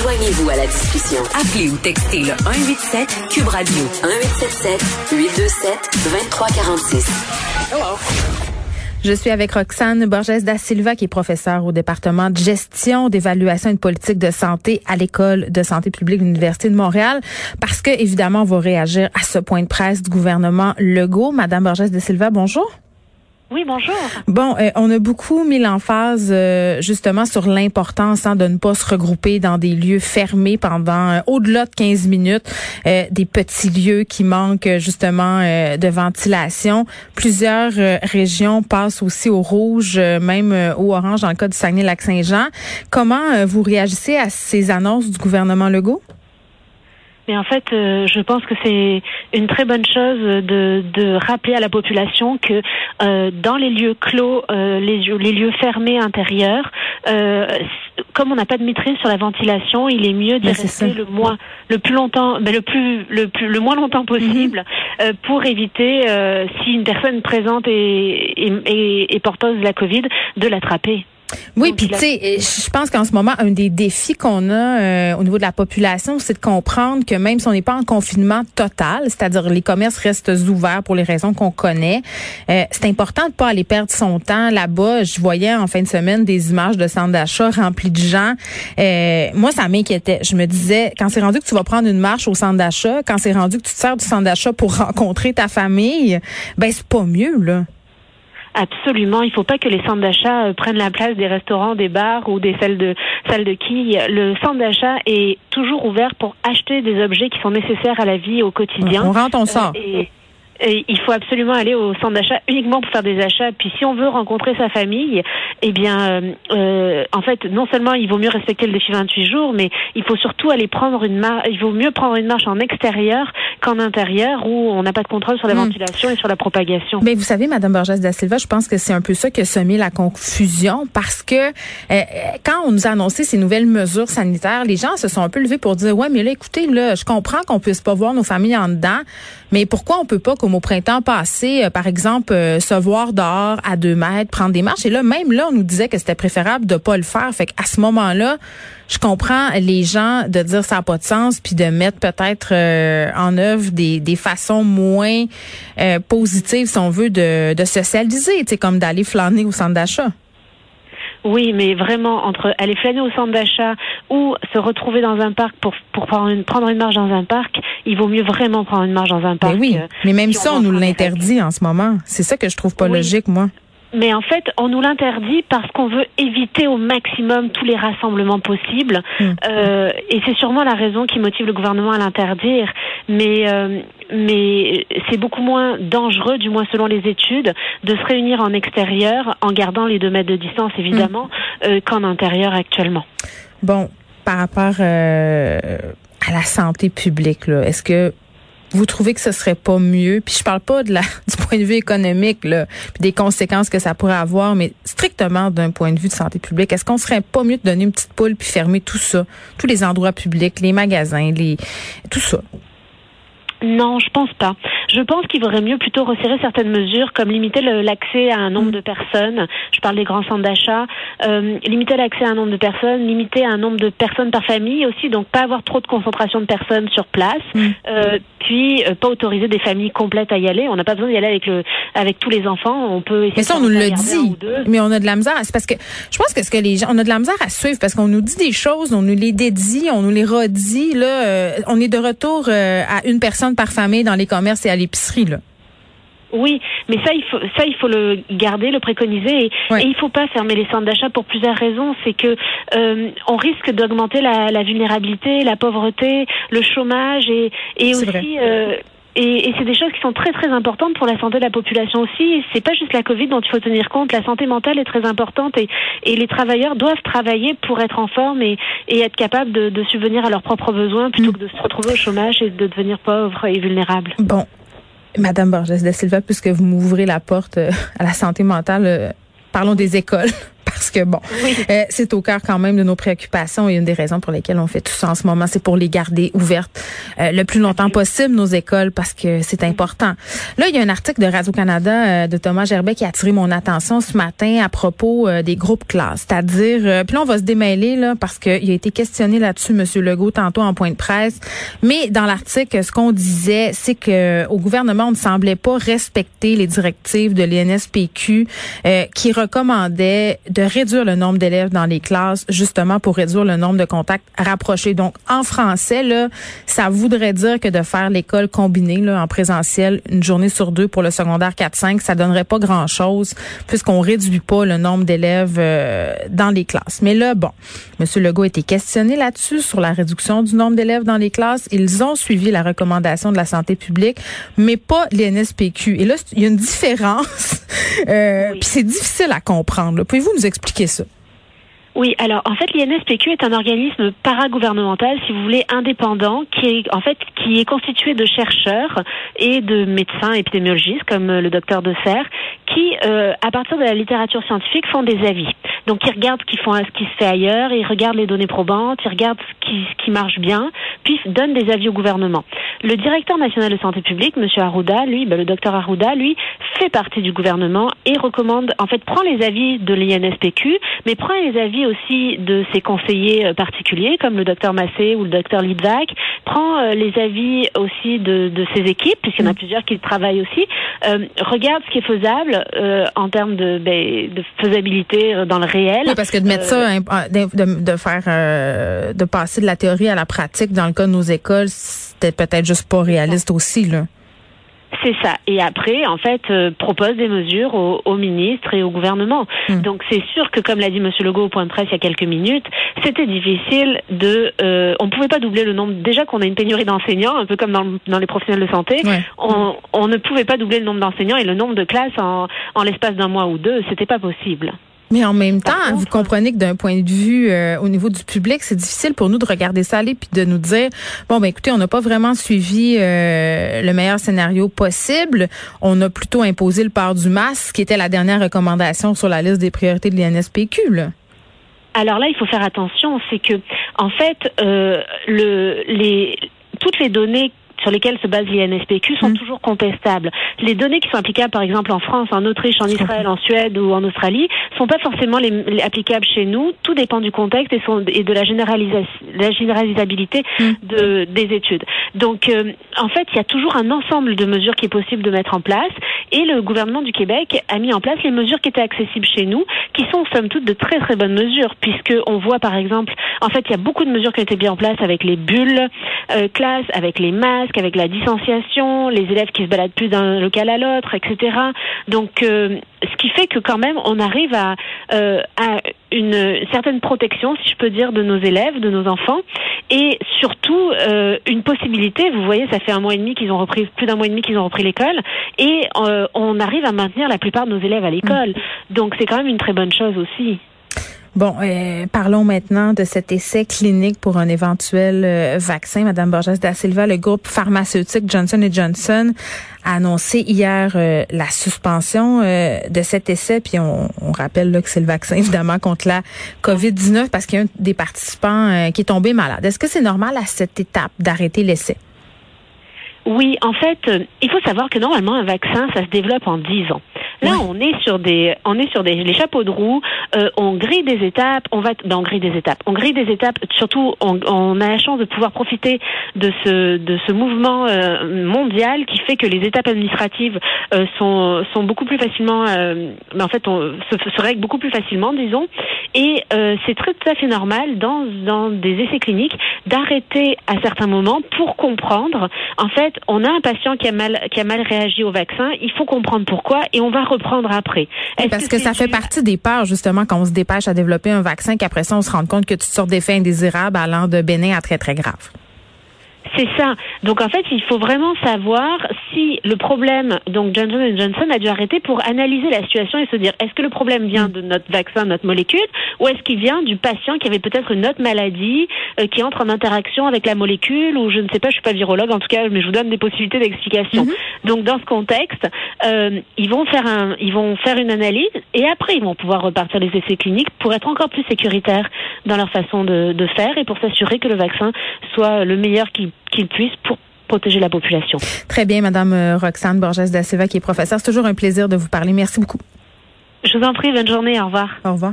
Joignez-vous à la discussion. Appelez ou textez le 187 Cube Radio 1877 827 2346. Hello. Je suis avec Roxane Borges da Silva, qui est professeure au département de gestion, d'évaluation et de politique de santé à l'École de santé publique de l'Université de Montréal, parce que, évidemment, on va réagir à ce point de presse du gouvernement Legault. Madame Borges da Silva, bonjour. Oui, bonjour. Bon, euh, on a beaucoup mis l'emphase euh, justement sur l'importance hein, de ne pas se regrouper dans des lieux fermés pendant euh, au-delà de 15 minutes, des petits lieux qui manquent justement de ventilation. Plusieurs régions passent aussi au rouge, même au orange dans le cas du Saguenay-Lac-Saint-Jean. Comment vous réagissez à ces annonces du gouvernement Legault? Mais en fait, euh, je pense que c'est une très bonne chose de, de rappeler à la population que euh, dans les lieux clos, euh, les, les, lieux fermés intérieurs, comme on n'a pas de maîtrise sur la ventilation, il est mieux de rester le moins, le plus longtemps, mais le plus, le plus, le moins longtemps possible mhm. pour éviter, si une personne présente est porteuse de la Covid, de l'attraper. Oui, puis tu sais, je pense qu'en ce moment, un des défis qu'on a euh, au niveau de la population, c'est de comprendre que même si on n'est pas en confinement total, c'est-à-dire les commerces restent ouverts pour les raisons qu'on connaît, euh, c'est important de pas aller perdre son temps là-bas. Je voyais en fin de semaine des images de centres d'achat remplis de gens. Euh, moi, ça m'inquiétait. Je me disais, quand c'est rendu que tu vas prendre une marche au centre d'achat, quand c'est rendu que tu te sers du centre d'achat pour rencontrer ta famille, ben c'est pas mieux là. Absolument, il ne faut pas que les centres d'achat euh, prennent la place des restaurants, des bars ou des salles de salles de quilles. Le centre d'achat est toujours ouvert pour acheter des objets qui sont nécessaires à la vie au quotidien. On rentre, on sort. Il faut absolument aller au centre d'achat uniquement pour faire des achats. Puis si on veut rencontrer sa famille, eh bien, euh, euh en fait, non seulement il vaut mieux respecter le défi 28 jours, mais il faut surtout aller prendre une marche. Il vaut mieux prendre une marche en extérieur qu'en intérieur où on n'a pas de contrôle sur la hmm. ventilation et sur la propagation. Mais vous savez, Madame Borges da Silva, je pense que c'est un peu ça qui a semé la confusion parce que euh, quand on nous a annoncé ces nouvelles mesures sanitaires, les gens se sont un peu levés pour dire ouais, mais là, écoutez, là, je comprends qu'on puisse pas voir nos familles en dedans, mais pourquoi on peut pas au printemps passé, euh, par exemple, euh, se voir dehors à deux mètres, prendre des marches. Et là, même là, on nous disait que c'était préférable de pas le faire. Fait qu'à ce moment-là, je comprends les gens de dire ça n'a pas de sens, puis de mettre peut-être euh, en œuvre des, des façons moins positives, si on veut, de, de socialiser, comme d'aller flâner au centre d'achat. Oui, mais vraiment, entre aller flâner au centre d'achat ou se retrouver dans un parc pour, pour prendre, une, prendre une marche dans un parc, il vaut mieux vraiment prendre une marche dans un parc. Mais oui, euh, mais même ça, on nous l'interdit en ce moment. C'est ça que je trouve pas logique, moi. Mais en fait, on nous l'interdit parce qu'on veut éviter au maximum tous les rassemblements possibles. Hmm. Euh, et c'est sûrement la raison qui motive le gouvernement à l'interdire. Mais, euh, mais c'est beaucoup moins dangereux, du moins selon les études, de se réunir en extérieur en gardant les deux mètres de distance, évidemment, hmm. euh, qu'en intérieur actuellement. Bon, par rapport euh, à la santé publique, est-ce que vous trouvez que ce serait pas mieux? Puis je parle pas de la du point de vue économique là, puis des conséquences que ça pourrait avoir, mais strictement d'un point de vue de santé publique. Est-ce qu'on serait pas mieux de donner une petite poule puis fermer tout ça, tous les endroits publics, les magasins, les tout ça non, je pense pas. Je pense qu'il vaudrait mieux plutôt resserrer certaines mesures, comme limiter l'accès à un nombre mm. de personnes. Je parle des grands centres d'achat. Euh, limiter l'accès à un nombre de personnes, limiter un nombre de personnes par famille aussi, donc pas avoir trop de concentration de personnes sur place. Mm. Euh, puis euh, pas autoriser des familles complètes à y aller. On n'a pas besoin d'y aller avec le avec tous les enfants. On peut essayer. Mais ça, on nous le dit. Mais on a de la misère. C'est parce que je pense que ce que les gens, on a de la misère à suivre parce qu'on nous dit des choses, on nous les dédie, on nous les redit. Là, on est de retour à une personne par famille dans les commerces et à l'épicerie, là. Oui, mais ça il faut ça il faut le garder, le préconiser et, il faut pas fermer les centres d'achat pour plusieurs raisons. C'est que euh, on risque d'augmenter la, vulnérabilité, la pauvreté, le chômage et, et aussi euh, et, c'est des choses qui sont très très importantes pour la santé de la population aussi. C'est pas juste la Covid dont il faut tenir compte. La santé mentale est très importante et, et les travailleurs doivent travailler pour être en forme et, et être capables de, de, subvenir à leurs propres besoins plutôt que de se retrouver au chômage et de devenir pauvres et vulnérables. Bon, Madame Borges de Silva, puisque vous m'ouvrez la porte euh, à la santé mentale, euh, parlons des écoles que bon, euh, c'est au cœur quand même de nos préoccupations et une des raisons pour lesquelles on fait tout ça en ce moment, c'est pour les garder ouvertes euh, le plus longtemps possible nos écoles parce que c'est important. Là, il y a un article de Radio Canada de Thomas Gerbet qui a attiré mon attention ce matin à propos des groupes classes, c'est-à-dire, puis là on va se démêler là parce qu'il a été questionné là-dessus, Monsieur Legault tantôt en point de presse, mais dans l'article, ce qu'on disait, c'est que au gouvernement on ne semblait pas respecter les directives de l'INSPQ euh, qui recommandait de réduire le nombre d'élèves dans les classes justement pour réduire le nombre de contacts rapprochés. Donc en français là, ça voudrait dire que de faire l'école combinée là en présentiel une journée sur deux pour le secondaire 4-5, ça donnerait pas grand-chose puisqu'on réduit pas le nombre d'élèves euh, dans les classes. Mais là bon, monsieur Legault a été questionné là-dessus sur la réduction du nombre d'élèves dans les classes, ils ont suivi la recommandation de la santé publique, mais pas l'INSPQ. Et là, il y a une différence. Euh, Puis c'est difficile à comprendre. Pouvez-vous nous expliquer Oui, alors en fait l'INSPQ est un organisme paragouvernemental, si vous voulez, indépendant, qui est en fait qui est constitué de chercheurs et de médecins épidémiologistes comme le docteur De Serre, qui euh, à partir de la littérature scientifique font des avis. Donc ils regardent ce, font, ce qui se fait ailleurs, ils regardent les données probantes, ils regardent ce qui, ce qui marche bien, puis donnent des avis au gouvernement. Le directeur national de santé publique, M. Arruda, lui, ben, le docteur Arruda, lui, fait partie du gouvernement et recommande, en fait, prend les avis de l'INSPQ, mais prend les avis aussi de ses conseillers euh, particuliers, comme le docteur Massé ou le docteur Litvak, prend euh, les avis aussi de, de ses équipes, puisqu'il y en a mm. plusieurs qui travaillent aussi, euh, regarde ce qui est faisable euh, en termes de, ben, de faisabilité dans le réel. Oui, parce que de mettre ça, de, de faire, de passer de la théorie à la pratique dans le cas de nos écoles, c'était peut-être juste pas réaliste aussi, là. C'est ça. Et après, en fait, euh, propose des mesures aux, aux, ministres et au gouvernement. Hmm. Donc c'est sûr que, comme l'a dit M. Legault au point de presse il y a quelques minutes, c'était difficile de. Euh, on ne pouvait pas doubler le nombre. Déjà qu'on a une pénurie d'enseignants, un peu comme dans, dans les professionnels de santé, on, on, ne pouvait pas doubler le nombre d'enseignants et le nombre de classes en, en l'espace d'un mois ou deux. C'était pas possible. Mais en même temps, vous comprenez que d'un point de vue euh, au niveau du public, c'est difficile pour nous de regarder ça aller puis de nous dire bon ben écoutez, on n'a pas vraiment suivi euh, le meilleur scénario possible. On a plutôt imposé le port du masque, qui était la dernière recommandation sur la liste des priorités de l'INSPQ. Alors là, il faut faire attention, c'est que en fait, euh, le, les toutes les données sur lesquelles se base l'INSPQ sont mm. toujours contestables. Les données qui sont applicables, par exemple, en France, en Autriche, en Israël, en Suède ou en Australie, sont pas forcément les, applicables chez nous. Tout dépend du contexte et, de la, la généralisabilité mm. de, des études. Donc, euh, en fait, il y a toujours un ensemble de mesures qui est possible de mettre en place et le gouvernement du Québec a mis en place les mesures qui étaient accessibles chez nous, qui sont somme toute de très très bonnes mesures, puisque on voit par exemple, en fait, il y a beaucoup de mesures qui ont été mises en place avec les bulles euh, classes, avec les masques, avec la distanciation, les élèves qui se baladent plus d'un local à l'autre, etc. Donc, euh, ce qui fait que quand même, on arrive à, euh, à une certaine protection, si je peux dire, de nos élèves, de nos enfants, et surtout euh, une possibilité. Vous voyez, ça fait un mois et demi qu'ils ont repris, plus d'un mois et demi qu'ils ont repris l'école, et on arrive à maintenir la plupart de nos élèves à l'école. Mm. Donc, c'est quand même une très bonne chose aussi. Bon, euh, parlons maintenant de cet essai clinique pour un éventuel euh, vaccin. Madame Borges da Silva, le groupe pharmaceutique Johnson Johnson a annoncé hier euh, la suspension de cet essai. Puis on, rappelle là, que c'est le vaccin évidemment contre la COVID-19 parce qu'il y a un des participants qui est tombé malade. Est-ce que c'est normal à cette étape d'arrêter l'essai? Oui, en fait, il faut savoir que normalement un vaccin, ça se développe en 10 ans. Là, on est sur des, on est sur des les chapeaux de roue. Euh, on grille des étapes. On va, ben, on grille des étapes. On grille des étapes. Surtout, on, on a la chance de pouvoir profiter de ce de ce mouvement euh, mondial qui fait que les étapes administratives euh, sont sont beaucoup plus facilement, euh, ben, en fait, on se, se règlent beaucoup plus facilement, disons. Et euh, c'est très tout à fait normal dans dans des essais cliniques d'arrêter à certains moments pour comprendre. En fait, on a un patient qui a mal qui a mal réagi au vaccin. Il faut comprendre pourquoi et on va reprendre après. parce que, ça fait partie des peurs, justement, quand on se dépêche à développer un vaccin, qu'après ça, on se rend compte que tu sors des d'effets indésirables allant de bénin à très, très grave. C'est ça. Donc en fait, il faut vraiment savoir le problème, donc Johnson Johnson a dû arrêter pour analyser la situation et se dire est-ce que le problème vient de notre vaccin, notre molécule, ou est-ce qu'il vient du patient qui avait peut-être une autre maladie euh, qui entre en interaction avec la molécule, ou je ne sais pas, je suis pas virologue en tout cas, mais je vous donne des possibilités d'explication. Mhm. Donc dans ce contexte, euh, ils vont faire un, ils vont faire une analyse et après ils vont pouvoir repartir les essais cliniques pour être encore plus sécuritaires dans leur façon de, de faire et pour s'assurer que le vaccin soit le meilleur qu'il puisse pour protéger la population. Très bien, Madame euh, Roxane Borges da Silva, qui est professeure. C'est toujours un plaisir de vous parler. Merci beaucoup. Je vous en prie, bonne journée. Au revoir. Au revoir.